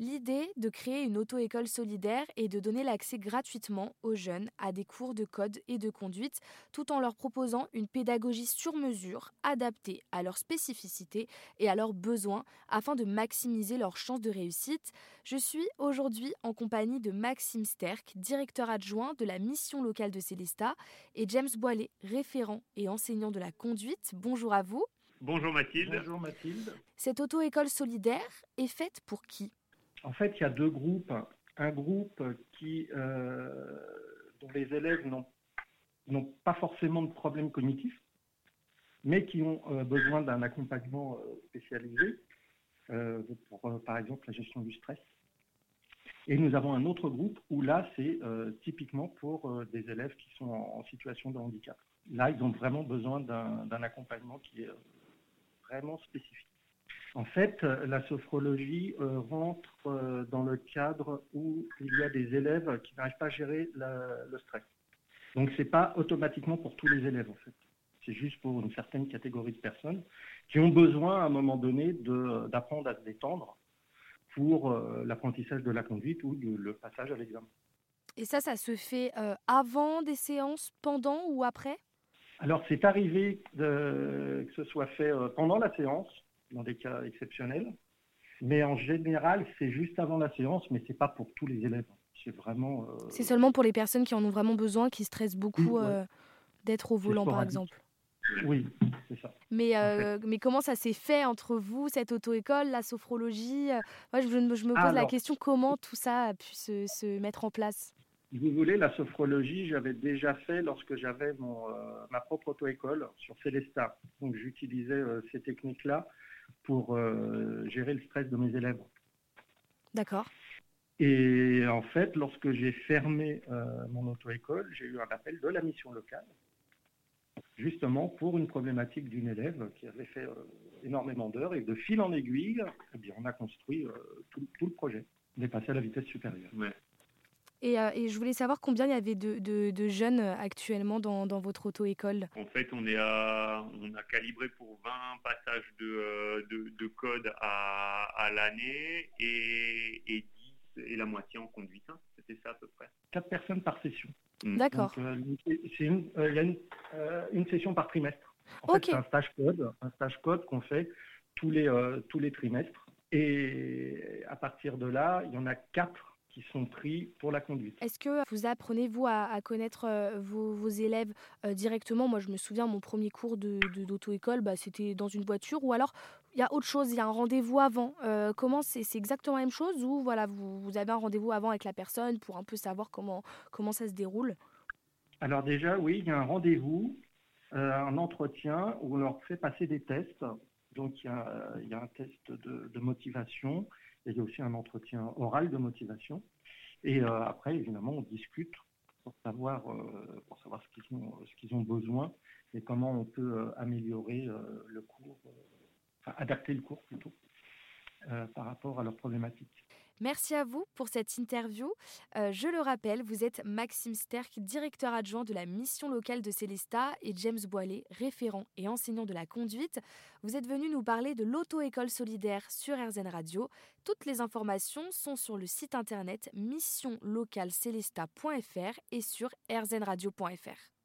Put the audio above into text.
L'idée de créer une auto-école solidaire est de donner l'accès gratuitement aux jeunes à des cours de code et de conduite, tout en leur proposant une pédagogie sur mesure, adaptée à leurs spécificités et à leurs besoins, afin de maximiser leurs chances de réussite. Je suis aujourd'hui en compagnie de Maxime Sterck, directeur adjoint de la mission locale de Célestat, et James Boilet, référent et enseignant de la conduite. Bonjour à vous. Bonjour Mathilde. Bonjour Mathilde. Cette auto-école solidaire est faite pour qui? En fait, il y a deux groupes. Un groupe euh, dont les élèves n'ont pas forcément de problèmes cognitifs, mais qui ont euh, besoin d'un accompagnement euh, spécialisé, pour par exemple la gestion du stress. Et nous avons un autre groupe où là, c'est typiquement pour des élèves qui sont en, situation de handicap. Là, ils ont vraiment besoin d'un accompagnement qui est vraiment spécifique. En fait, la sophrologie euh, rentre euh, dans le cadre où il y a des élèves qui n'arrivent pas à gérer le stress. Donc, ce n'est pas automatiquement pour tous les élèves, en fait. C'est juste pour une certaine catégorie de personnes qui ont besoin, à un moment donné, d'apprendre à se détendre pour euh, l'apprentissage de la conduite ou le passage à l'examen. Et ça, ça se fait avant des séances, pendant ou après? Alors, c'est arrivé que ce soit fait euh, pendant la séance, dans des cas exceptionnels, mais en général, c'est juste avant la séance, mais c'est pas pour tous les élèves. C'est vraiment. Euh, c'est seulement pour les personnes qui en ont vraiment besoin, qui stressent beaucoup euh, d'être au volant, par exemple. Oui, c'est ça. Mais, mais comment ça s'est fait entre vous, cette auto-école, la sophrologie? Moi, je, me pose la question comment tout ça a pu se, se mettre en place? Si vous voulez, la sophrologie, j'avais déjà fait lorsque j'avais mon, euh, ma propre auto-école sur Célesta. Donc j'utilisais euh, ces techniques-là pour euh, gérer le stress de mes élèves. D'accord. Et en fait, lorsque j'ai fermé mon auto-école, j'ai eu un appel de la mission locale, justement pour une problématique d'une élève qui avait fait énormément d'heures. Et de fil en aiguille, eh bien, on a construit tout, tout, le projet. On est passé à la vitesse supérieure. Ouais. Euh, et, je voulais savoir combien il y avait de, jeunes actuellement dans, votre auto-école. En fait, on, est à, on a calibré pour 20 passages de, euh, de, code à, l'année et, et 10 et la moitié en conduite. Hein. C'était ça à peu près. 4 personnes par session. Mm. D'accord. Euh, il y a une, une, session par trimestre. En fait, c'est un stage code, un stage code qu'on fait tous les, tous les trimestres. Et à partir de là, il y en a 4 qui sont pris pour la conduite. Est-ce que vous apprenez, vous, à, connaître euh, vos, élèves euh, directement? Moi, je me souviens, mon premier cours d'auto-école, bah, c'était dans une voiture. Ou alors, il y a autre chose, il y a un rendez-vous avant. Euh, comment c'est exactement la même chose Ou voilà, vous, vous avez un rendez-vous avant avec la personne pour un peu savoir comment, comment ça se déroule? Alors déjà, oui, il y a un rendez-vous, un entretien où on leur fait passer des tests. Donc, il y a, il y a un test de, de motivation il y a aussi un entretien oral de motivation. Et euh, après, évidemment, on discute pour savoir, euh, pour savoir ce qu'ils ont, ce qu'ils ont besoin et comment on peut euh, améliorer le cours, enfin adapter le cours plutôt par rapport à leurs problématiques. Merci à vous pour cette interview. Euh, je le rappelle, vous êtes Maxime Sterck, directeur adjoint de la mission locale de Célesta, et James Boilet, référent et enseignant de la conduite. Vous êtes venu nous parler de l'auto-école solidaire sur RZN Radio. Toutes les informations sont sur le site internet missionlocalcelesta.fr et sur rznradio.fr.